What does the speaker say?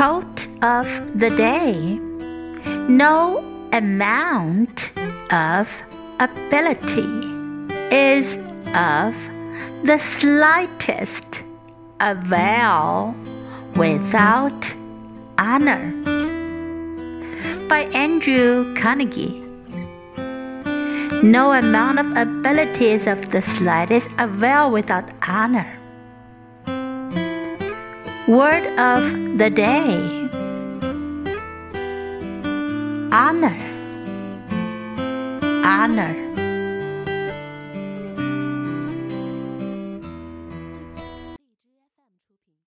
Quote of the day No amount of ability is of the slightest avail without honor. By Andrew Carnegie. No amount of ability is of the slightest avail without honor. Word of the day Honor. Honor.